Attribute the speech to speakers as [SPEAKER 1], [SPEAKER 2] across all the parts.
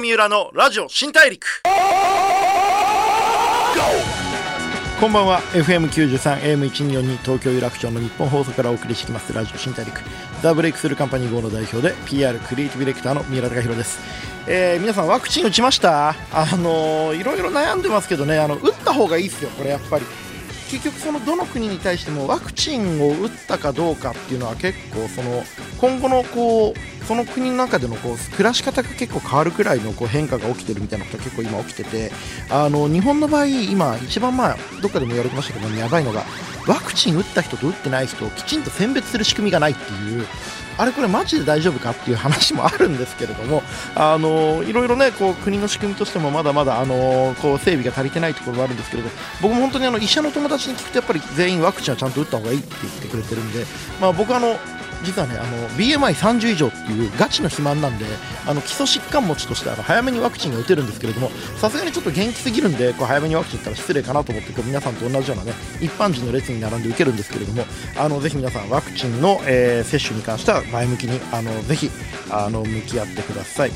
[SPEAKER 1] 三浦のラジオ新大陸。こんばんは。FM93AM1242 東京有楽町の日本放送からお送りしてきます。ラジオ新大陸。ザ・ブレイクスルーカンパニー号の代表で PR クリエイティブディレクターの三浦貴弘です、えー皆さんワクチン打ちました？あのーいろいろ悩んでますけどね。あの打った方がいいですよこれやっぱり。結局そのどの国に対してもワクチンを打ったかどうかっていうのは結構その今後のこうその国の中でのこう暮らし方が結構変わるくらいのこう変化が起きてるみたいなことが結構今起きててあの日本の場合今一番まあどっかでも言われてましたけどやばいのがワクチン打った人と打ってない人をきちんと選別する仕組みがないっていうあれこれマジで大丈夫かっていう話もあるんですけれども、あのいろいろねこう国の仕組みとしてもまだまだあのこう整備が足りてないところもあるんですけれど、僕も本当にあの医者の友達に聞くとやっぱり全員ワクチンはちゃんと打った方がいいって言ってくれてるんで、まあ僕はあの実はねあの BMI30 以上っていうガチの肥満なんであの基礎疾患持ちとしてあの早めにワクチンが打てるんですけれどもさすがにちょっと元気すぎるんでこう早めにワクチン打ったら失礼かなと思ってこう皆さんと同じようなね一般人の列に並んで受けるんですけれどもあのぜひ皆さんワクチンの、えー接種に関しては前向きにあのぜひあの向き合ってください。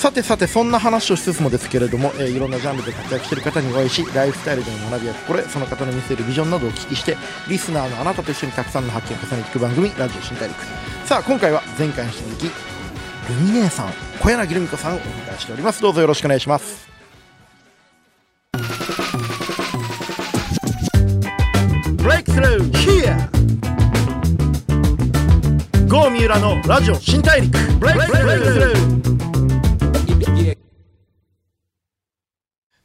[SPEAKER 1] さてさてそんな話をしつつもですけれども、えーいろんなジャンルで活躍している方にお会いしライフスタイルでの学びや心得その方の見せるビジョンなどをお聞きしてリスナーのあなたと一緒にたくさんの発見を重ねていく番組ラジオ新大陸。さあ今回は前回に引き続きルミネーさん小柳ルミ子さんをお迎えしております。どうぞよろしくお願いします。ブレイクスルー Here 郷三浦のラジオ新大陸。ブレイクスルー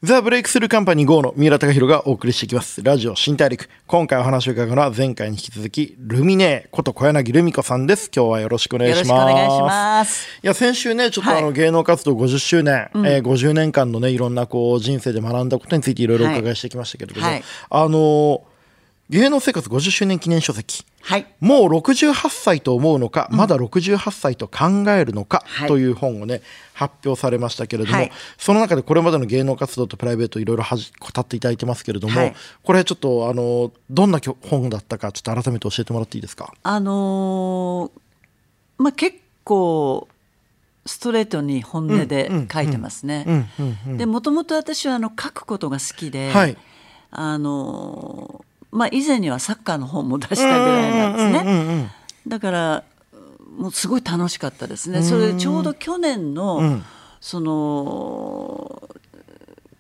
[SPEAKER 1] ザ・ブレイクスルーカンパニー GO の三浦貴弘がお送りしていきます。ラジオ新大陸。今回お話を伺うのは前回に引き続き、ルミネーこと小柳ルミ子さんです。今日はよろしくお願いします。
[SPEAKER 2] よろしくお願いします。
[SPEAKER 1] いや、先週ね、ちょっとあの、
[SPEAKER 2] はい
[SPEAKER 1] 芸能活動50周年、えー50年間のね、いろんなこう、人生で学んだことについていろいろお伺いしてきましたけれども、
[SPEAKER 2] はい
[SPEAKER 1] あのー芸能生活50周年記念書籍。
[SPEAKER 2] はい。
[SPEAKER 1] もう68歳と思うのか、まだ68歳と考えるのか
[SPEAKER 2] はい。
[SPEAKER 1] という本をね、発表されましたけれども、
[SPEAKER 2] はい。
[SPEAKER 1] その中でこれまでの芸能活動とプライベートいろいろはじ語っていただいてますけれども、
[SPEAKER 2] はい。
[SPEAKER 1] これちょっとあのどんな本だったかちょっと改めて教えてもらっていいですか？
[SPEAKER 2] あのーまあ結構ストレートに本音で書いてますね。
[SPEAKER 1] うんうんうん。
[SPEAKER 2] でもともと私はあの書くことが好きで、
[SPEAKER 1] はい。
[SPEAKER 2] あのーまあ以前にはサッカーの本も出したぐらいなんですね。
[SPEAKER 1] うんうんうん
[SPEAKER 2] だからもうすごい楽しかったですね。それでちょうど去年の、
[SPEAKER 1] ん
[SPEAKER 2] その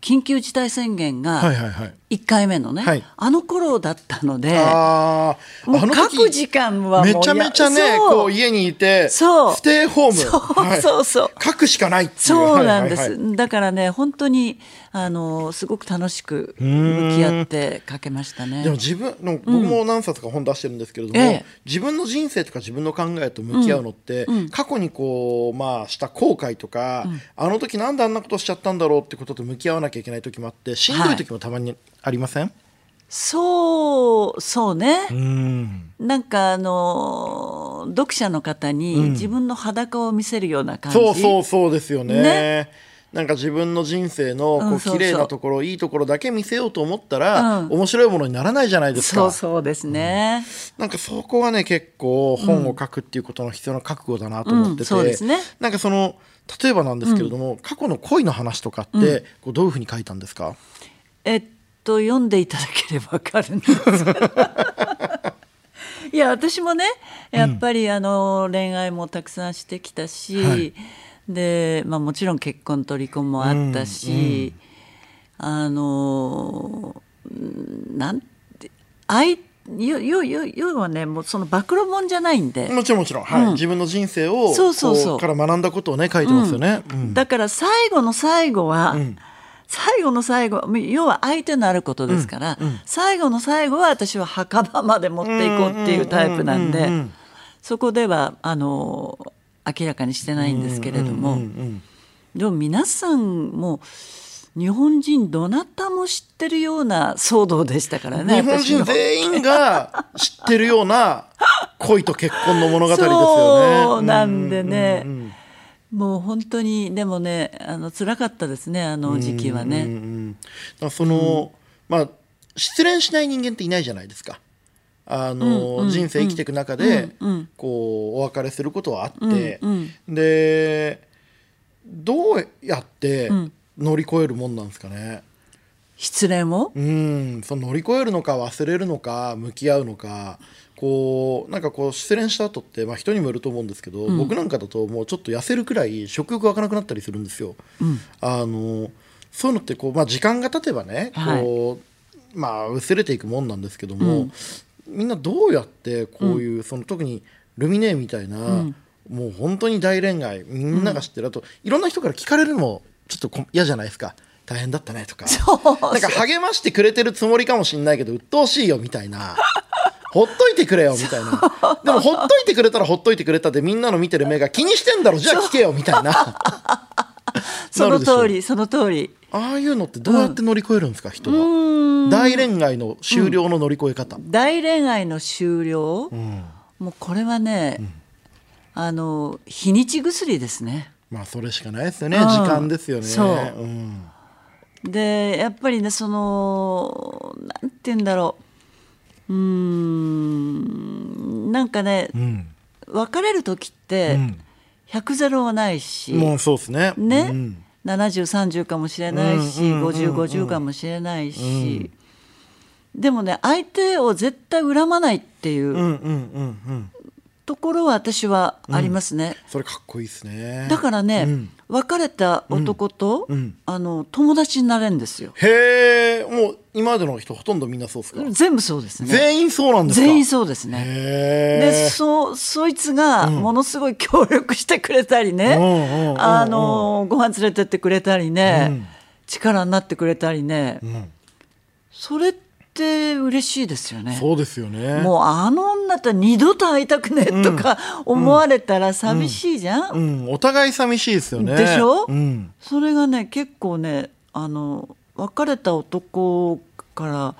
[SPEAKER 2] 緊急事態宣言が
[SPEAKER 1] はいはいはい
[SPEAKER 2] 1回目のね、
[SPEAKER 1] はい。
[SPEAKER 2] あの頃だったので。
[SPEAKER 1] あー。
[SPEAKER 2] もうく時間は
[SPEAKER 1] めちゃめちゃねこう家にいて
[SPEAKER 2] そう。
[SPEAKER 1] ステイホーム。
[SPEAKER 2] そう
[SPEAKER 1] はい。
[SPEAKER 2] そうそう。
[SPEAKER 1] 書くしかないっていう。
[SPEAKER 2] そうなんです、
[SPEAKER 1] はいはいはい。
[SPEAKER 2] だからね本当にあのすごく楽しく向き合って書けましたね。
[SPEAKER 1] でも自分の僕も何冊か本出してるんですけれども、
[SPEAKER 2] ええ。
[SPEAKER 1] 自分の人生とか自分の考えと向き合うのって、過去にこうまあした後悔とか、あの時なんであんなことしちゃったんだろうってことと向き合わなきゃいけない時もあってしんどい時もたまにありません、
[SPEAKER 2] そうそうね、
[SPEAKER 1] うん。
[SPEAKER 2] なんかあの読者の方に自分の裸を見せるような感じ、
[SPEAKER 1] そうそうそうですよね。
[SPEAKER 2] ね。
[SPEAKER 1] なんか自分の人生のこう綺麗なところいいところだけ見せようと思ったら、
[SPEAKER 2] うん。
[SPEAKER 1] 面白いものにならないじゃないですか。
[SPEAKER 2] そうそうですね、
[SPEAKER 1] なんかそこはね結構本を書くっていうことの必要な覚悟だなと思ってて、
[SPEAKER 2] うん。そうですね。
[SPEAKER 1] なんかその例えばなんですけれども、過去の恋の話とかって、こうどういうふうに書いたんですか？
[SPEAKER 2] えっと読んでいただければわかるんです。け どいや私もねやっぱりあの恋愛もたくさんしてきたし、
[SPEAKER 1] はい。
[SPEAKER 2] で、まあ、もちろん結婚と離婚もあったし、あのうん。なんて愛よよよ要はねもうその暴露本じゃないんで、
[SPEAKER 1] もちろんもちろん、はい。
[SPEAKER 2] うん。
[SPEAKER 1] 自分の人生を
[SPEAKER 2] そうそうそう。
[SPEAKER 1] こから学んだことをね書いてますよね。うん。
[SPEAKER 2] だから最後の最後は、
[SPEAKER 1] ん
[SPEAKER 2] 最後の最後要は相手のあることですから、最後の最後は私は墓場まで持っていこうっていうタイプなん
[SPEAKER 1] うんうんうんう
[SPEAKER 2] で
[SPEAKER 1] ん。
[SPEAKER 2] そこではあの明らかにしてないんですけれども、
[SPEAKER 1] うんうん
[SPEAKER 2] でも皆さんも日本人どなたも知ってるような騒動でしたからね
[SPEAKER 1] 日本人全員が知ってるような恋と結婚の物語ですよね。
[SPEAKER 2] そうなんでね、
[SPEAKER 1] うんうんうん
[SPEAKER 2] もう本当にでもねあの辛かったですねあの時期はね。
[SPEAKER 1] うんうん。うん。まあ失恋しない人間っていないじゃないですか。あの、人生生きていく中で、こうお別れすることはあって、
[SPEAKER 2] うん
[SPEAKER 1] でどうやって乗り越えるもんなんですかね。
[SPEAKER 2] 失恋を？
[SPEAKER 1] うんその乗り越えるのか忘れるのか向き合うのかこうなんかこう失恋した後って、まあ、人にもよると思うんですけど、僕なんかだともうちょっと痩せるくらい食欲湧かなくなったりするんですよ。あのそういうのってこう、まあ、時間が経てばねこう、まあ、薄れていくもんなんですけども、みんなどうやってこういう、その特にルミネみたいな、もう本当に大恋愛みんなが知ってる、あといろんな人から聞かれるのもちょっとこ嫌じゃないですか。大変だったねとか。なんか励ましてくれてるつもりかもしれないけど鬱陶しいよみたいなほっといてくれよみたいな。でもほっといてくれたらほっといてくれたでみんなの見てる目が気にしてんだろじゃあ聞けよみたいな。
[SPEAKER 2] その通りその通り。
[SPEAKER 1] ああいうのってどうやって乗り越えるんですか、人は？大恋愛の終了の乗り越え方、
[SPEAKER 2] 大恋愛の終了、
[SPEAKER 1] ん。
[SPEAKER 2] もうこれはね、あの日にち薬ですね。
[SPEAKER 1] まあそれしかないですよね、
[SPEAKER 2] うん。
[SPEAKER 1] 時間ですよね。
[SPEAKER 2] そうん。でやっぱりねそのなんて言うんだろううーん。なんかね、
[SPEAKER 1] うん。
[SPEAKER 2] 別れる時って
[SPEAKER 1] うん。
[SPEAKER 2] 100ゼロはないし、
[SPEAKER 1] もうそうですね。
[SPEAKER 2] ね、
[SPEAKER 1] うん。
[SPEAKER 2] 7030かもしれないし、
[SPEAKER 1] うんうんうんうん。
[SPEAKER 2] 5050かもしれないし、でもね相手を絶対恨まないっていう
[SPEAKER 1] うんうんうんうん
[SPEAKER 2] ところは私はありますね。
[SPEAKER 1] それかっこいいですね。
[SPEAKER 2] だからね、
[SPEAKER 1] うん。
[SPEAKER 2] 別れた男と、
[SPEAKER 1] うん。うん。
[SPEAKER 2] あの友達になれるんですよ。
[SPEAKER 1] へえもう今までの人ほとんどみんなそうですか、
[SPEAKER 2] 全部そうですね。
[SPEAKER 1] 全員そうなんですか？
[SPEAKER 2] 全員そうですね。
[SPEAKER 1] へ
[SPEAKER 2] で
[SPEAKER 1] え
[SPEAKER 2] そそいつがものすごい協力してくれたりね、
[SPEAKER 1] うんうんうんうん。
[SPEAKER 2] あのご飯連れてってくれたりね、
[SPEAKER 1] うん。
[SPEAKER 2] 力になってくれたりね、
[SPEAKER 1] うん。
[SPEAKER 2] それって嬉しいですよね。
[SPEAKER 1] そうですよね。
[SPEAKER 2] もうあの女と二度と会いたくねえとか思われたら寂しいじゃん、
[SPEAKER 1] うん、お互い寂しいですよね。
[SPEAKER 2] でしょ？
[SPEAKER 1] うん、
[SPEAKER 2] それがね結構ねあの別れた男から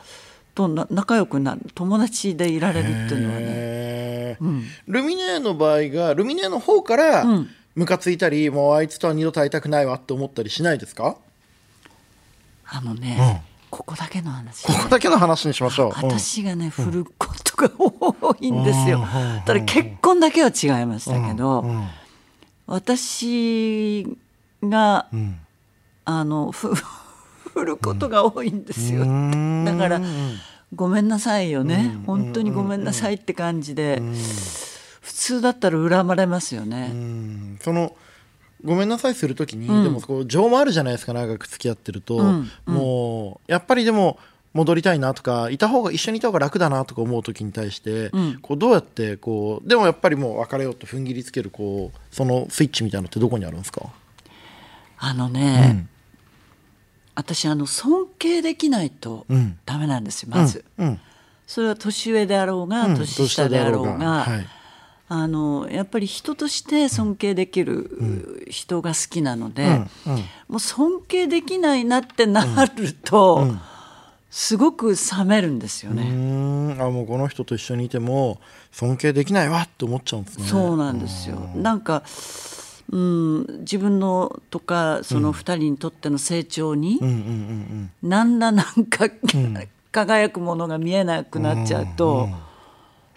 [SPEAKER 2] とな仲良くなる友達でいられるっていうのはね。
[SPEAKER 1] へー。ルミネの場合がルミネの方から
[SPEAKER 2] うん。
[SPEAKER 1] ムカついたり、もうあいつとは二度と会いたくないわって思ったりしないですか？
[SPEAKER 2] あのね、ここだけの話。
[SPEAKER 1] ここだけの話にしましょう、うん
[SPEAKER 2] 私がね振ることが多いんですよ。
[SPEAKER 1] うん
[SPEAKER 2] ただ結婚だけは違いましたけど、
[SPEAKER 1] うん
[SPEAKER 2] 私が
[SPEAKER 1] うん。
[SPEAKER 2] あのふ 振ることが多いんですよ、
[SPEAKER 1] うん。
[SPEAKER 2] だからごめんなさいよね、本当にごめんなさいって感じで、普通だったら恨まれますよね、
[SPEAKER 1] うん。そのごめんなさいするときに、でもこう情もあるじゃないですか長く付き合ってると、
[SPEAKER 2] ん
[SPEAKER 1] もうやっぱりでも戻りたいなとかいた方が一緒にいた方が楽だなとか思う時に対して、
[SPEAKER 2] ん。
[SPEAKER 1] こうどうやってこうでもやっぱりもう別れようと踏ん切りつけるこうそのスイッチみたいなのってどこにあるんですか、
[SPEAKER 2] あのね、
[SPEAKER 1] うん。
[SPEAKER 2] 私あの尊敬できないと
[SPEAKER 1] うん。
[SPEAKER 2] ダメなんですよまず、
[SPEAKER 1] うん。
[SPEAKER 2] それは年上であろうが、
[SPEAKER 1] うん。
[SPEAKER 2] 年下であろうが。
[SPEAKER 1] はい
[SPEAKER 2] あのやっぱり人として尊敬できる人が好きなので、
[SPEAKER 1] うんうん。
[SPEAKER 2] もう尊敬できないなってなると、すごく冷めるんですよ
[SPEAKER 1] う
[SPEAKER 2] ね。
[SPEAKER 1] あもうこの人と一緒にいても尊敬できないわって思っちゃうんですね。
[SPEAKER 2] そうなんですよ。なんか、うん、自分のとかその二人にとっての成長に、
[SPEAKER 1] うんうんうん
[SPEAKER 2] 何らなんか、輝くものが見えなくなっちゃうと、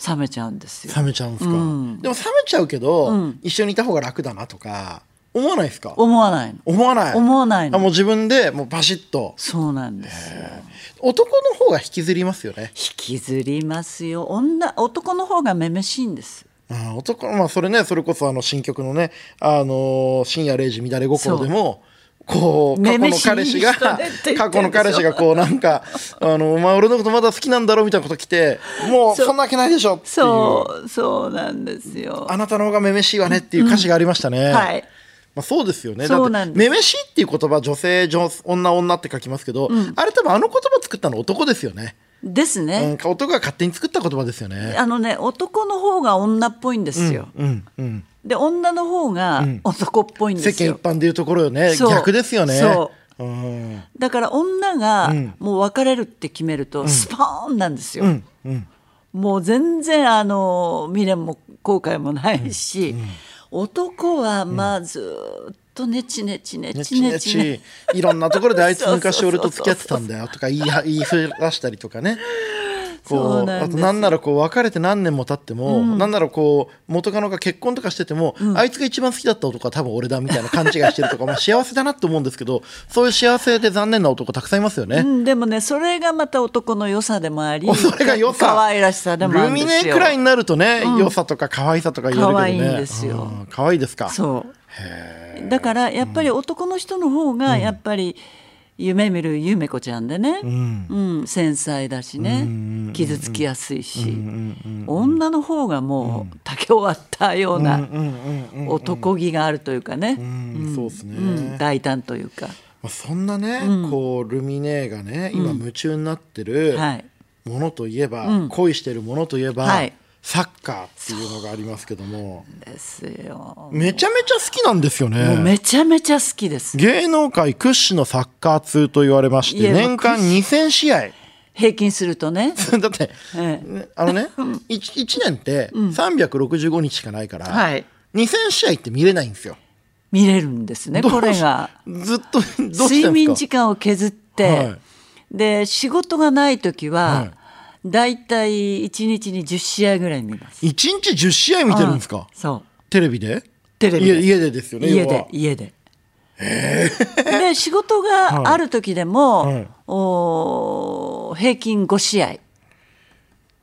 [SPEAKER 2] 冷めちゃうんですよ。
[SPEAKER 1] 冷めちゃうんですか、
[SPEAKER 2] うん
[SPEAKER 1] でも冷めちゃうけど、
[SPEAKER 2] うん
[SPEAKER 1] 一緒にいた方が楽だなとか思わないですか？
[SPEAKER 2] 思わないの。
[SPEAKER 1] 思わない？
[SPEAKER 2] 思わない
[SPEAKER 1] もう自分でもうバシッと
[SPEAKER 2] そうなんですよ。
[SPEAKER 1] 男の方が引きずりますよね
[SPEAKER 2] 引きずりますよ。女男の方がめめしいんです。
[SPEAKER 1] あ男まあそれねそれこそあの新曲のね「あのー深夜0時乱れ心」でもこう過去の彼氏が過去の彼氏がこうなんか「あのお前俺のことまだ好きなんだろ」みたいなこと来てもう
[SPEAKER 2] そ
[SPEAKER 1] んなわけないでしょっていう。
[SPEAKER 2] そうそうなんですよ。
[SPEAKER 1] あなたの方がめめしいわねっていう歌詞がありましたね、
[SPEAKER 2] はい。
[SPEAKER 1] まあ、そうですよね。
[SPEAKER 2] そうなんです。
[SPEAKER 1] だってめめしいっていう言葉女性女女女って書きますけど、あれ多分あの言葉作ったの男ですよね、
[SPEAKER 2] ですね。
[SPEAKER 1] うん、男が勝手に作った言葉ですよね。
[SPEAKER 2] あのね男の方が女っぽいんですよ。
[SPEAKER 1] うんうん
[SPEAKER 2] で女の方が男っぽいんで
[SPEAKER 1] 世間
[SPEAKER 2] すよ。
[SPEAKER 1] 一般でいうところよね。逆ですよね、
[SPEAKER 2] そう。
[SPEAKER 1] ん。
[SPEAKER 2] だから女が
[SPEAKER 1] ん。
[SPEAKER 2] もう別れるって決めるとスポーンなんですよ。
[SPEAKER 1] うん。うん。
[SPEAKER 2] もう全然あの未練も後悔もないし、男はまあずっとネチネチネ
[SPEAKER 1] ねちね。
[SPEAKER 2] チネチね
[SPEAKER 1] ち。いろんなところであいつ昔俺と付き合ってたんだよとか言いは言いふらしたりとかねこうあとなんならこう別れて何年も経っても、なん。ならこう元カノが結婚とかしてても、あいつが一番好きだった男は多分俺だみたいな勘違いしてるとか、まあ、幸せだなと思うんですけど そういう幸せで残念な男たくさんいますよね。
[SPEAKER 2] うん、でもねそれがまた男の良さでもあり
[SPEAKER 1] それが良さ。
[SPEAKER 2] 可愛らしさでもある
[SPEAKER 1] ルミ
[SPEAKER 2] んですよ。
[SPEAKER 1] ネくらいになるとね、良さとか可愛さとか言えるけどね。
[SPEAKER 2] 可愛いんですよ。
[SPEAKER 1] うん可愛いですか。
[SPEAKER 2] そう。だからやっぱり男の人の方がやっぱり夢見るゆめ子ちゃんでね、うん。繊細だしね、傷つきやすいし、女の方がもう竹終わったような男気があるというかね、
[SPEAKER 1] うんそうですね、
[SPEAKER 2] うん大胆というか、
[SPEAKER 1] まあ、そんなね、こうルミネがね今夢中になってる
[SPEAKER 2] はい。
[SPEAKER 1] ものといえば、恋してるものといえば、
[SPEAKER 2] はい
[SPEAKER 1] サッカーっていうのがありますけども
[SPEAKER 2] ですよ。
[SPEAKER 1] めちゃめちゃ好きなんですよ
[SPEAKER 2] もう
[SPEAKER 1] ね。
[SPEAKER 2] めちゃめちゃ好きです。
[SPEAKER 1] 芸能界屈指のサッカー通と言われまして年間2000試合
[SPEAKER 2] 平均するとね。
[SPEAKER 1] だって、
[SPEAKER 2] え
[SPEAKER 1] ねあのね 1, 年って365日しかないから、
[SPEAKER 2] はい
[SPEAKER 1] 2000試合って見れないんですよ。
[SPEAKER 2] 見れるんですねこれが。
[SPEAKER 1] ずっと
[SPEAKER 2] 睡眠時間を削って、
[SPEAKER 1] はい
[SPEAKER 2] で仕事がない時は、
[SPEAKER 1] はい
[SPEAKER 2] だいたい1日に10試合ぐらい見ます。
[SPEAKER 1] 1日10試合見てるんですか、
[SPEAKER 2] そう。
[SPEAKER 1] テレビで？
[SPEAKER 2] テレビで。
[SPEAKER 1] 家家でですよね
[SPEAKER 2] 家で家で。で仕事がある時でも、
[SPEAKER 1] はい。
[SPEAKER 2] お平均5試合。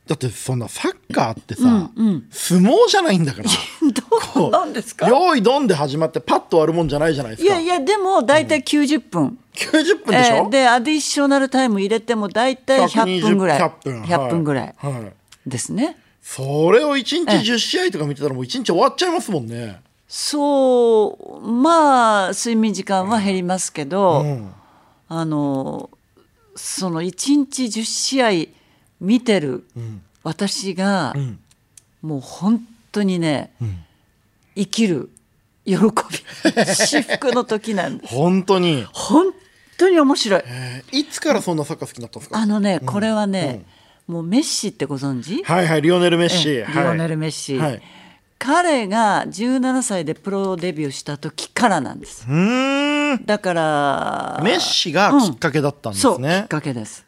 [SPEAKER 1] だってそんなサッカーってさ、相撲じゃないんだから。
[SPEAKER 2] どうなんですか？
[SPEAKER 1] 用意ドンで始まってパッと終わるもんじゃないじゃないですか。
[SPEAKER 2] いやいやでも大体90分。
[SPEAKER 1] 90分でしょ、
[SPEAKER 2] えーでアディショナルタイム入れても大体100分ぐらい。
[SPEAKER 1] 120 100分
[SPEAKER 2] 100分ぐらい。
[SPEAKER 1] はい。はい
[SPEAKER 2] ですね。
[SPEAKER 1] それを1日10試合とか見てたらもう1日終わっちゃいますもんね。
[SPEAKER 2] そうまあ睡眠時間は減りますけど、
[SPEAKER 1] ん。
[SPEAKER 2] あのその1日10試合見てる私が、もう本当にね、生きる喜び 至福の時なんです。
[SPEAKER 1] 本当に、
[SPEAKER 2] 本当に面白い。
[SPEAKER 1] えーいつからそんなサッカー好きになったんですか？
[SPEAKER 2] あのねこれはね、もうメッシってご存知？
[SPEAKER 1] はいはいリオネル・メッシ、
[SPEAKER 2] リオネル・メッシ、
[SPEAKER 1] はい。
[SPEAKER 2] 彼が17歳でプロデビューした時からなんです。
[SPEAKER 1] うーん。
[SPEAKER 2] だから
[SPEAKER 1] メッシがきっかけだったんです
[SPEAKER 2] そうきっ
[SPEAKER 1] ね、
[SPEAKER 2] かけです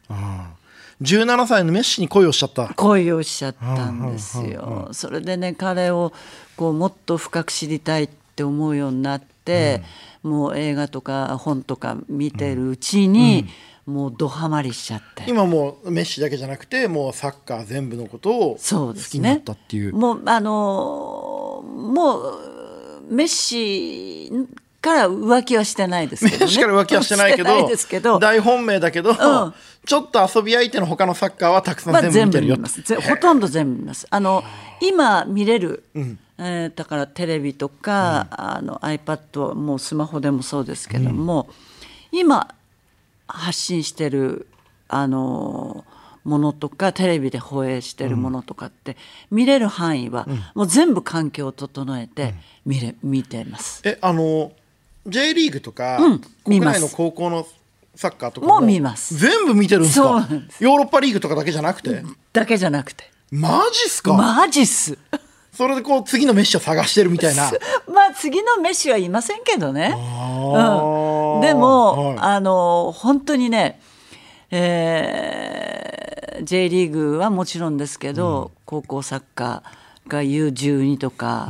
[SPEAKER 1] 17歳のメッシに恋をしちゃった。
[SPEAKER 2] 恋をしちゃったんですよ。それでね彼をこうもっと深く知りたいって思うようになって、もう映画とか本とか見てるうちに、もうドハマりしちゃって。
[SPEAKER 1] 今もうメッシだけじゃなくてもうサッカー全部のことを好
[SPEAKER 2] そうです
[SPEAKER 1] きになっ
[SPEAKER 2] ね
[SPEAKER 1] たっていう。
[SPEAKER 2] もうあのーもうメッシから浮気はしてないですけど、ね、
[SPEAKER 1] メッシから浮気はしてないけど
[SPEAKER 2] けど。
[SPEAKER 1] 大本命だけど、
[SPEAKER 2] ん。
[SPEAKER 1] ちょっと遊び相手の他のサッカーはたくさん
[SPEAKER 2] まあ、
[SPEAKER 1] 全部見てるよ
[SPEAKER 2] 全部見ますぜほとんど全部見ます。あの今見れる、えーだからテレビとか、あの iPad もうスマホでもそうですけども、今発信してるあのものとかテレビで放映してるものとかって、見れる範囲は、もう全部環境を整えて見れ見てます。
[SPEAKER 1] えあの J リーグとか、
[SPEAKER 2] うん
[SPEAKER 1] 国内の高校のサッカーとか
[SPEAKER 2] もう見ます。
[SPEAKER 1] 全部見てるんですか？ヨーロッパリーグとかだけじゃなくて、
[SPEAKER 2] だけじゃなくて。
[SPEAKER 1] マジっすか、
[SPEAKER 2] マジっす。
[SPEAKER 1] それでこう次のメッシを探してるみたいな。
[SPEAKER 2] まあ次のメッシはいませんけどね。
[SPEAKER 1] ー。
[SPEAKER 2] うん、でも、
[SPEAKER 1] はい。
[SPEAKER 2] あの本当にね、えー J リーグはもちろんですけど、高校サッカーが U12 とか、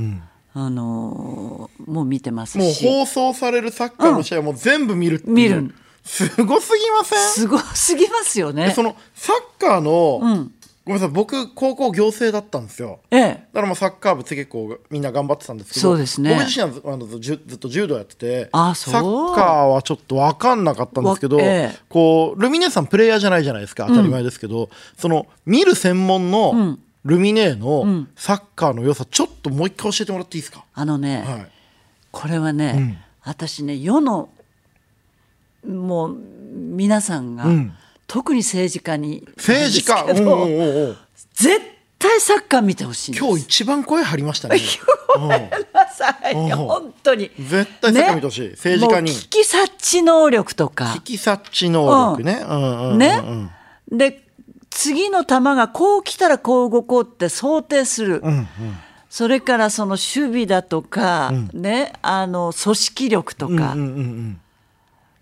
[SPEAKER 2] あのもう見てます
[SPEAKER 1] もう
[SPEAKER 2] し
[SPEAKER 1] 放送されるサッカーの試合も全部見るっていう、
[SPEAKER 2] 見る。
[SPEAKER 1] すごすぎません？
[SPEAKER 2] すごすぎますよね。
[SPEAKER 1] そ。のサッカーの、
[SPEAKER 2] うん。
[SPEAKER 1] ごめんなさい僕高校行政だったんですよ。
[SPEAKER 2] ええ。
[SPEAKER 1] だからもうサッカー部って結構みんな頑張ってたんですけど
[SPEAKER 2] そうですね。
[SPEAKER 1] 僕自身はずあのずずずっと柔道やってて
[SPEAKER 2] あそう。
[SPEAKER 1] サッカーはちょっと分かんなかったんですけど、
[SPEAKER 2] わええ。
[SPEAKER 1] こうルミネさんプレイヤーじゃないじゃないですか当たり前ですけど、その見る専門のルミネのサッカーの良さちょっともう一回教えてもらっていいですか、
[SPEAKER 2] あのね、
[SPEAKER 1] はい、
[SPEAKER 2] これはね、私ね世のもう皆さんが、
[SPEAKER 1] ん。
[SPEAKER 2] 特に政治家に
[SPEAKER 1] 政治家？
[SPEAKER 2] 絶対サッカー見てほしい
[SPEAKER 1] 今日一番声張りましたね。
[SPEAKER 2] まさに
[SPEAKER 1] うん。
[SPEAKER 2] 本当に。
[SPEAKER 1] 絶対サッカー見てほしい。政治家に。
[SPEAKER 2] もう危機察知能力とか。
[SPEAKER 1] 引き察知能力ね、うんうんうんうん。
[SPEAKER 2] ね、で次の球がこう来たらこう動こうって想定する、それからその守備だとか、ねあの組織力とか、
[SPEAKER 1] うんうんうん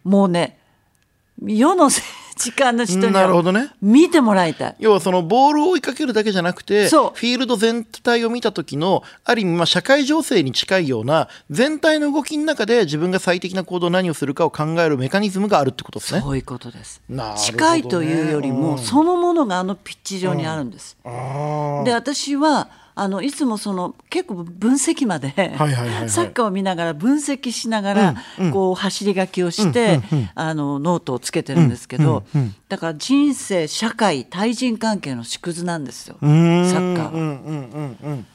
[SPEAKER 2] もうね世の政近の人に
[SPEAKER 1] なるほどね。
[SPEAKER 2] 見てもらいたい。
[SPEAKER 1] 要はそのボールを追いかけるだけじゃなくてフ
[SPEAKER 2] そう。
[SPEAKER 1] ィールド全体を見た時のある意味まあ社会情勢に近いような全体の動きの中で自分が最適な行動を何をするかを考えるメカニズムがあるってことですね。
[SPEAKER 2] そういうことです。
[SPEAKER 1] ね。
[SPEAKER 2] 近いというよりも、そのものがあのピッチ上にあるんです。
[SPEAKER 1] あ
[SPEAKER 2] で私はあのいつもその結構分析まで、
[SPEAKER 1] はいはいはいはい
[SPEAKER 2] サッカーを見ながら分析しながら、こう走り書きをして、あのノートをつけてるんですけど、だから人生社会対人関係の縮図なんですよサッカーは。
[SPEAKER 1] うんうんうんうん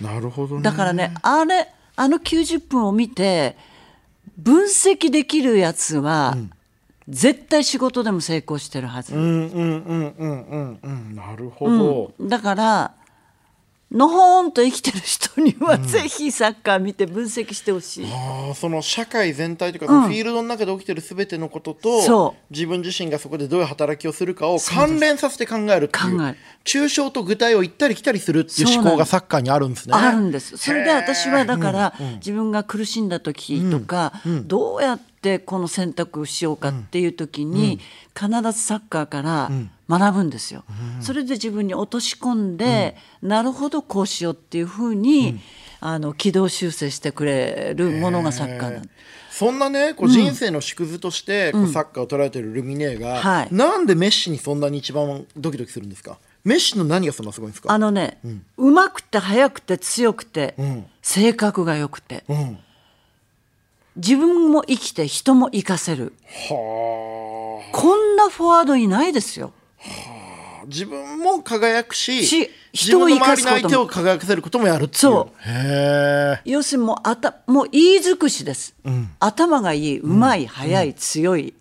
[SPEAKER 1] なるほどね。
[SPEAKER 2] だからねあれあの90分を見て分析できるやつは、絶対仕事でも成功してるはず。
[SPEAKER 1] うんうんうんうんうんうんなるほど。
[SPEAKER 2] だからのほーんと生きてる人には、ぜひサッカー見て分析してほしい。
[SPEAKER 1] ああその社会全体というか、フィールドの中で起きてる全てのことと
[SPEAKER 2] そ
[SPEAKER 1] 自分自身がそこでどういう働きをするかを関連させて考えるっていう
[SPEAKER 2] 考える。
[SPEAKER 1] 抽象と具体を行ったり来たりするっていう思考がサッカーにあるんですね。
[SPEAKER 2] あるんです。それで私はだから、自分が苦しんだ時とか、どうやってこの選択をしようかっていう時に、必ずサッカーから学ぶんですよ。それで自分に落とし込んで、なるほどこうしようっていうふうに、あの軌道修正してくれるものがサッカーなん
[SPEAKER 1] そんなねこう人生の縮図としてこうサッカーを捉えているルミネが、
[SPEAKER 2] はい。
[SPEAKER 1] なんでメッシにそんなに一番ドキドキするんですか？メッシの何がそんなすごいんですか？
[SPEAKER 2] あのね、うまくて速くて強くて、
[SPEAKER 1] ん。
[SPEAKER 2] 性格が良くて、
[SPEAKER 1] うん
[SPEAKER 2] 自分も生きて人も生かせる。
[SPEAKER 1] は
[SPEAKER 2] こんなフォワードいないですよ。
[SPEAKER 1] あ。自分も輝くし
[SPEAKER 2] し
[SPEAKER 1] 自
[SPEAKER 2] 人を生かすことも。
[SPEAKER 1] の相手を輝かせることもやるっていう。
[SPEAKER 2] そう。
[SPEAKER 1] へえ。
[SPEAKER 2] 要するにもうあたもう言い尽くしです、頭がいい、うまい、速い、強い、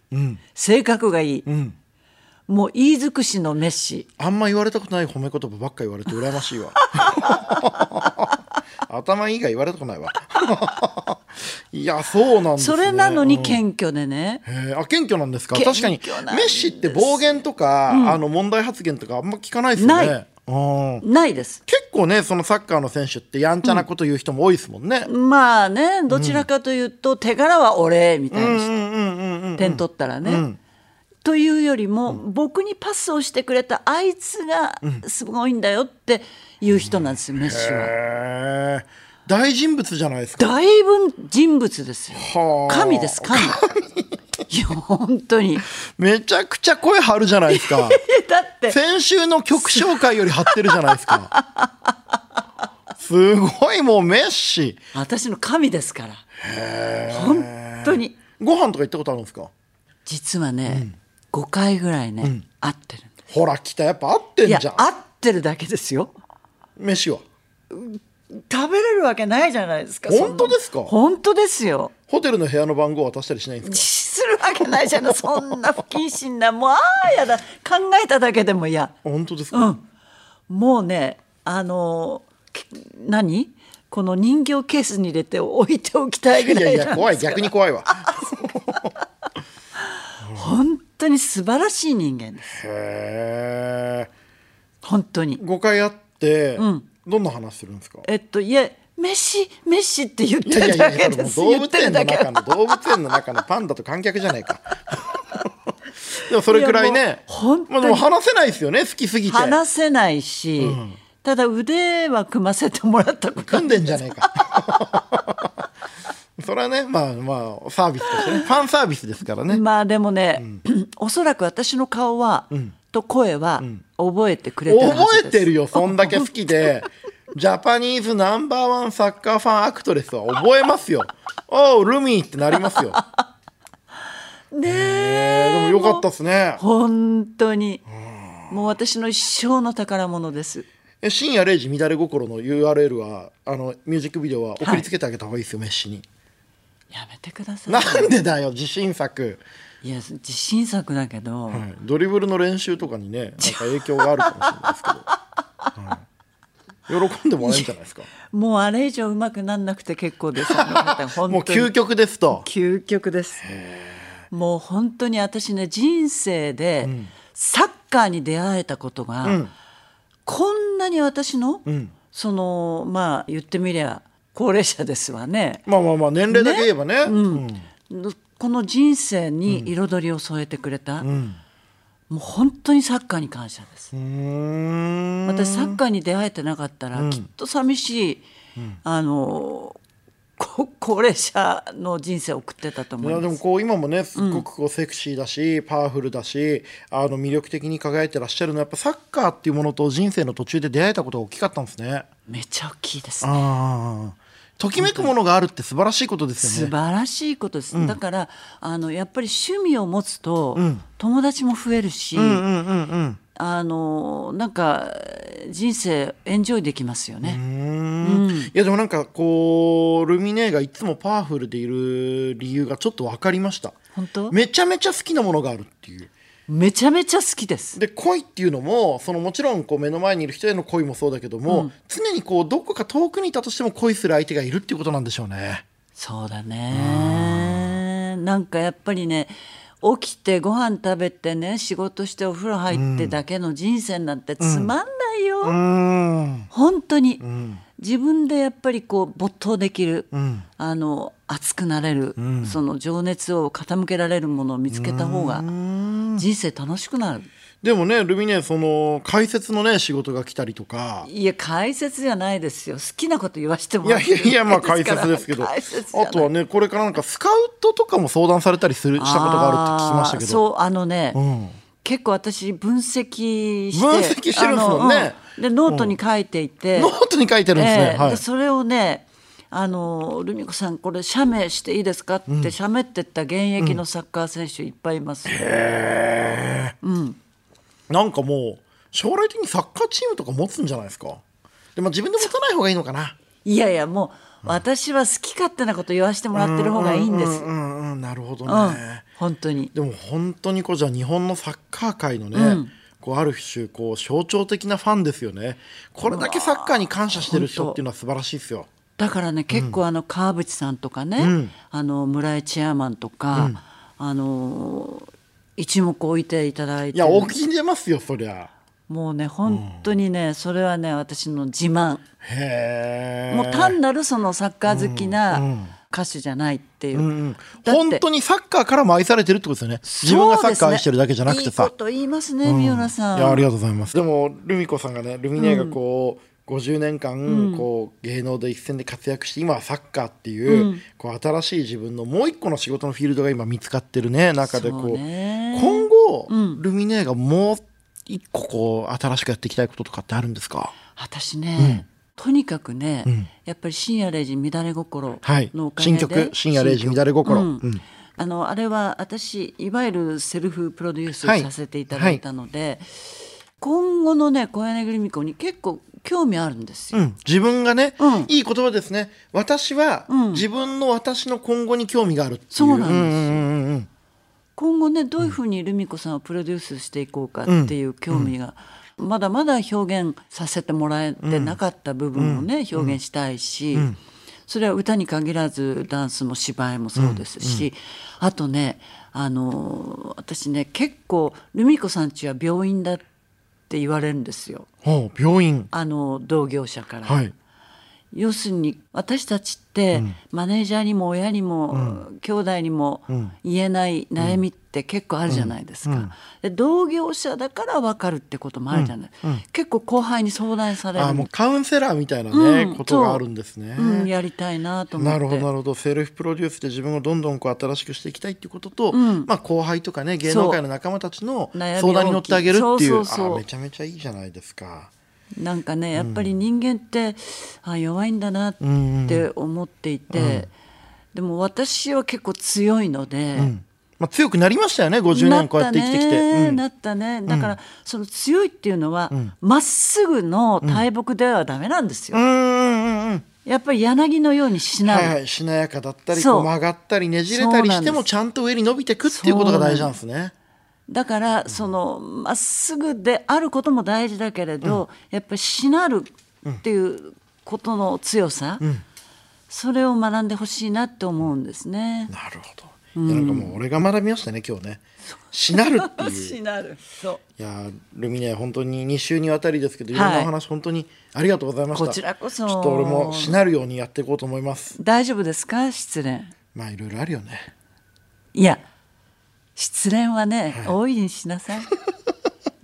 [SPEAKER 2] 性格がいい、
[SPEAKER 1] ん。
[SPEAKER 2] もう言い尽くしのメッシ。
[SPEAKER 1] あんま言われたことない褒め言葉ばっか言われて羨ましいわ 頭いいが言われたことないわ。いやそうなんですね。
[SPEAKER 2] それなのに
[SPEAKER 1] うん。
[SPEAKER 2] 謙虚でね、
[SPEAKER 1] へえあ謙虚なんですか？
[SPEAKER 2] 謙
[SPEAKER 1] 確かにメッシって暴言とか、あの問題発言とかあんま聞かないですよね。
[SPEAKER 2] ない。
[SPEAKER 1] うん。
[SPEAKER 2] ないです。
[SPEAKER 1] 結構ねそのサッカーの選手ってやんちゃなこと言う人も多いですもんね、
[SPEAKER 2] まあね、どちらかというと、手柄は俺みたいな人、
[SPEAKER 1] うんうんうんうん
[SPEAKER 2] 点取ったらね。というよりも、僕にパスをしてくれたあいつがすごいんだよっていう人なんですよ、メッシは。
[SPEAKER 1] 大人物じゃないですか。
[SPEAKER 2] 大分人物ですよ。
[SPEAKER 1] はあ。
[SPEAKER 2] 神です、神。いや、本当に。
[SPEAKER 1] めちゃくちゃ声張るじゃないですか。
[SPEAKER 2] だって、
[SPEAKER 1] 先週の曲紹介より張ってるじゃないですか。すごいもうメッシ。
[SPEAKER 2] 私の神ですから。本当に。
[SPEAKER 1] ご飯とか行ったことあるんですか？
[SPEAKER 2] 実はね、5回ぐらいね、会ってるんで
[SPEAKER 1] ほら来たやっぱ合ってんじゃん、
[SPEAKER 2] 会ってるだけですよ。
[SPEAKER 1] メッシは？
[SPEAKER 2] 食べれるわけないじゃないですか。
[SPEAKER 1] 本当ですか？
[SPEAKER 2] 本当ですよ。
[SPEAKER 1] ホテルの部屋の番号渡したりしないんです
[SPEAKER 2] するわけないじゃない。そんな不謹慎な、もう、ああ、やだ。考えただけでも嫌。
[SPEAKER 1] か本当ですか、
[SPEAKER 2] うん。もうね、あの、き何？この人形ケースに入れて置いておきたいぐ
[SPEAKER 1] いやい
[SPEAKER 2] らいなんです
[SPEAKER 1] や怖い逆に怖いわ
[SPEAKER 2] 本 当に素晴らしい人間です。
[SPEAKER 1] へえ
[SPEAKER 2] 本当に。
[SPEAKER 1] 5回会って、
[SPEAKER 2] ん。
[SPEAKER 1] どんな話するんですか？
[SPEAKER 2] えっと、いえ、メッシ、メッシって言ってるだけです。
[SPEAKER 1] 動物園の。中の動物園の中のパンダと観客じゃないか。でもそれくらいね。
[SPEAKER 2] 本当に
[SPEAKER 1] まあ、でも話せないですよね好きすぎて。
[SPEAKER 2] 話せないし、ただ腕は組ませてもらったこと。
[SPEAKER 1] 組んでんじゃねえかそれはねまあまあサービスとしてね。ファンサービスですからね、
[SPEAKER 2] まあでもね、おそらく私の顔は、と声は覚えてくれてる
[SPEAKER 1] 覚えてるよそんだけ好きで。ジャパニーズナンバーワンサッカーファンアクトレスは覚えますよ。おうルミーってなりますよ。
[SPEAKER 2] ね
[SPEAKER 1] えー、で
[SPEAKER 2] え
[SPEAKER 1] もよかったっすね。
[SPEAKER 2] 本当に。もう私の一生の宝物です。
[SPEAKER 1] え深夜0時乱れ心の URL はあのミュージックビデオは送りつけてあげた方がいいですよ、メッシに
[SPEAKER 2] やめてください。
[SPEAKER 1] なんでだよ自信作、
[SPEAKER 2] いや自信作だけど、
[SPEAKER 1] はい、ドリブルの練習とかにね なんか影響があるかもしれないですけど、はい、喜んでもらえるんじゃないですか？
[SPEAKER 2] もうあれ以上うまくなんなくて結構です。
[SPEAKER 1] もう究極ですと。
[SPEAKER 2] 究極です。もう本当に私ね人生でサッカーに出会えたことが、
[SPEAKER 1] ん。
[SPEAKER 2] こんなに私の、
[SPEAKER 1] ん。
[SPEAKER 2] そのまあ言ってみりゃ高齢者ですわね。
[SPEAKER 1] まあまあまあ年齢だけ言えばね。うん。
[SPEAKER 2] この人生に彩りを添えてくれた、もう本当にサッカーに感謝です。私サッカーに出会えてなかったら、きっと寂しい、あのこ高齢者の人生を送ってたと思
[SPEAKER 1] い。でもこう今もねすっごくこうセクシーだし、パワフルだしあの魅力的に輝いてらっしゃるのはやっぱサッカーっていうものと人生の途中で出会えたことが大きかったんですね。
[SPEAKER 2] めっちゃ大きいですね。
[SPEAKER 1] ときめくものがあるって素晴らしいことです
[SPEAKER 2] 素
[SPEAKER 1] よね。
[SPEAKER 2] 晴らしいことです、だからあのやっぱり趣味を持つと、友達も増えるし、
[SPEAKER 1] うんうんうんうん。
[SPEAKER 2] あのなんか人生エンジョイできますよね。
[SPEAKER 1] うん。いやでもなんかこうルミネがいつもパワフルでいる理由がちょっと分かりました。
[SPEAKER 2] 本当？
[SPEAKER 1] めちゃめちゃ好きなものがあるっていう
[SPEAKER 2] めちゃめちゃ好きです。
[SPEAKER 1] で恋っていうのもそのもちろんこう目の前にいる人への恋もそうだけども、常にこうどこか遠くにいたとしても恋する相手がいるっていうことなんでしょうね。
[SPEAKER 2] そうだね。なんかやっぱりね起きてご飯食べてね仕事してお風呂入ってだけの人生なんてつまんないよ。
[SPEAKER 1] うん。
[SPEAKER 2] 本当に、自分でやっぱりこう没頭できる、
[SPEAKER 1] ん。
[SPEAKER 2] あの熱くなれる、その情熱を傾けられるものを見つけた方が人生楽しくなる。
[SPEAKER 1] でもねルミネその解説のね仕事が来たりとか。
[SPEAKER 2] いや解説じゃないですよ。好きなこと言わしても
[SPEAKER 1] いやい
[SPEAKER 2] らってる
[SPEAKER 1] やいやまあ解説ですけど。あとはねこれからなんかスカウトとかも相談されたりするしたことがあるって聞きましたけど。
[SPEAKER 2] そうあのね、
[SPEAKER 1] ん。
[SPEAKER 2] 結構私分析して
[SPEAKER 1] 分析してるんですもんね。
[SPEAKER 2] うん。でノートに書いていて、
[SPEAKER 1] ノートに書いてるんですね、
[SPEAKER 2] ええ。
[SPEAKER 1] はい。
[SPEAKER 2] でそれをねあのルミ子さんこれ写メしていいですかって喋ってった現役のサッカー選手いっぱいいます。よ、
[SPEAKER 1] なんかもう将来的にサッカーチームとか持つんじゃないですか？でも自分で持たない方がいいのかな。い
[SPEAKER 2] やいやもう私は好き勝手なこと言わせてもらってる方がいいんです。
[SPEAKER 1] うんうんうんなるほど
[SPEAKER 2] うん。
[SPEAKER 1] ね、
[SPEAKER 2] 本当に。
[SPEAKER 1] でも本当にこうじゃあ日本のサッカー界のね、こうある種こう象徴的なファンですよね。これだけサッカーに感謝してる人っていうのは素晴らしいですよ
[SPEAKER 2] だからね結構あの川淵さんとかね、あの村井チェアマンとか、あの一目置いていただいて
[SPEAKER 1] いや大きい出ますよそりゃ。
[SPEAKER 2] もうね本当にね、それはね私の自慢。
[SPEAKER 1] へえ
[SPEAKER 2] もう単なるそのサッカー好きな歌手じゃないっていう、
[SPEAKER 1] うん本当にサッカーからも愛されてるってことですよね。自分がサッカー愛してるだけじゃなくてさ。
[SPEAKER 2] いいこと言いますね、三浦さん。
[SPEAKER 1] いやありがとうございます。でもルミ子さんがねルミネがこう、50年間こう芸能で一線で活躍して今はサッカーっていう,、こう新しい自分のもう一個の仕事のフィールドが今見つかってるね中でこ
[SPEAKER 2] そう
[SPEAKER 1] 今後、ルミネがもう一個こう新しくやっていきたいこととかってあるんですか？
[SPEAKER 2] 私ね、とにかくね、やっぱり深夜0時乱れ心
[SPEAKER 1] はい
[SPEAKER 2] のおかげで、
[SPEAKER 1] 新曲深夜0時乱れ心。
[SPEAKER 2] あのあれは私いわゆるセルフプロデュースさせていただいたので、今後のね小柳ルミ子に結構興味あるんですよ。
[SPEAKER 1] うん、自分がね、
[SPEAKER 2] うん。
[SPEAKER 1] いい言葉ですね。私は、
[SPEAKER 2] うん。
[SPEAKER 1] 自分の私の今後に興味があるっていう。
[SPEAKER 2] そうなんですよ。
[SPEAKER 1] うんうんうんうん。
[SPEAKER 2] 今後ねどういうふうにルミ子さんをプロデュースしていこうかっていう興味が、まだまだ表現させてもらえてなかった部分をね、表現したいし、それは歌に限らずダンスも芝居もそうですし、あとねあの私ね結構ルミ子さんちは病院だって言われるんですよ。
[SPEAKER 1] 病院。
[SPEAKER 2] あの同業者から。
[SPEAKER 1] はい
[SPEAKER 2] 要するに私たちって、マネージャーにも親にも、兄弟にも言えない悩みって結構あるじゃないですか、で同業者だから分かるってこともあるじゃない、結構後輩に相談される。
[SPEAKER 1] あもうカウンセラーみたいなね、
[SPEAKER 2] うん。
[SPEAKER 1] ことがあるんですね、
[SPEAKER 2] う。ん、やりたいなと思って。
[SPEAKER 1] なるほどなるほど。セルフプロデュースで自分をどんどんこう新しくしていきたいっていうことと、まあ、後輩とかね芸能界の仲間たちの相談に乗ってあげるっていう。
[SPEAKER 2] そうそうそう。
[SPEAKER 1] あめちゃめちゃいいじゃないですか。
[SPEAKER 2] なんかねやっぱり人間って、あ弱いんだなって思っていて、でも私は結構強いので、
[SPEAKER 1] まあ、強くなりましたよね50年こうやって生きてきて。うん。
[SPEAKER 2] なったね、だから、その強いっていうのはま、っすぐの大木ではダメなんですよ、
[SPEAKER 1] うんうんうん
[SPEAKER 2] やっぱり柳のようにしなる、
[SPEAKER 1] はいはい、しなやかだったり曲がったりねじれたりしてもちゃんと上に伸びてくっていうことが大事なんですね。
[SPEAKER 2] だからそのまっすぐであることも大事だけれど、やっぱりしなるっていうことの強さ、それを学んでほしいなって思うんですね。
[SPEAKER 1] なるほど。いやなんかもう俺が学びましたね今日ね。しなるっていう。
[SPEAKER 2] しなるそう
[SPEAKER 1] いやールミネ本当に2週にわたりですけどい
[SPEAKER 2] はい
[SPEAKER 1] ろんなお話本当にありがとうございました。
[SPEAKER 2] こちらこそ
[SPEAKER 1] ちょっと俺もしなるようにやっていこうと思います。
[SPEAKER 2] 大丈夫ですか？失恋
[SPEAKER 1] まあいろいろあるよね。
[SPEAKER 2] いや失恋はね、大いにしなさい。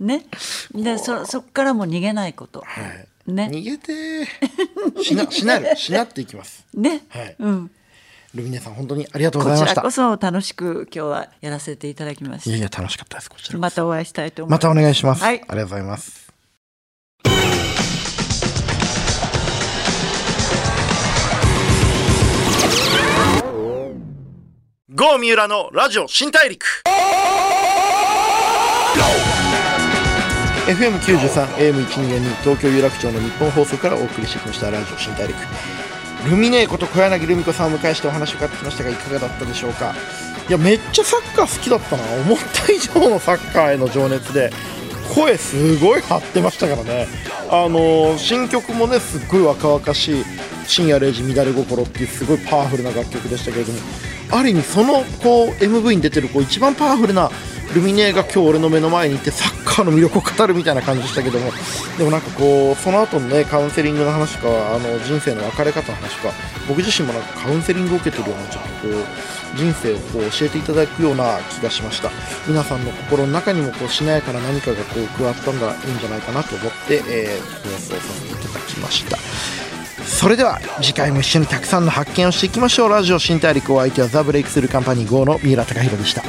[SPEAKER 2] ね、でそそこからも逃げないこと。
[SPEAKER 1] はい。
[SPEAKER 2] ね。
[SPEAKER 1] 逃げてーしな しなるしなっていきます。
[SPEAKER 2] ね、
[SPEAKER 1] はい。
[SPEAKER 2] うん、
[SPEAKER 1] ルミネさん本当にありがとうご
[SPEAKER 2] こ
[SPEAKER 1] ざいました。
[SPEAKER 2] ちらこそ楽しく今日はやらせていただきまし
[SPEAKER 1] いやいや楽しかったですこちら
[SPEAKER 2] た。またお会いしたいと思います。
[SPEAKER 1] またお願いします、
[SPEAKER 2] はい。
[SPEAKER 1] ありがとうございますゴー三浦のラジオ新大陸。FM93 AM122 東京有楽町の日本放送からお送りしてきましたラジオ新大陸。ルミネーこと小柳ルミ子さんを迎えしてお話を伺ってきましたがいかがだったでしょうか？いやめっちゃサッカー好きだったな。思った以上のサッカーへの情熱で声すごい張ってましたからね。あの新曲もねすっごい若々しい「深夜0時乱れ心」っていうすごいパワフルな楽曲でしたけれどもある意味そのこう MV に出てるこう一番パワフルなルミネが今日俺の目の前にいてサッカーの魅力を語るみたいな感じでしたけども。でもなんかこうその後のねカウンセリングの話とかあの人生の別れ方の話とか僕自身もなんかカウンセリングを受けてるようなちょっとこう人生をこう教えていただくような気がしました。皆さんの心の中にもこうしなやかな何かがこう加わったんだいいんじゃないかなと思って、えー、放送させていただきました。それでは次回も一緒にたくさんの発見をしていきましょう。ラジオ新大陸お相手はザ・ブレイクスルーカンパニー GO の三浦貴大でした。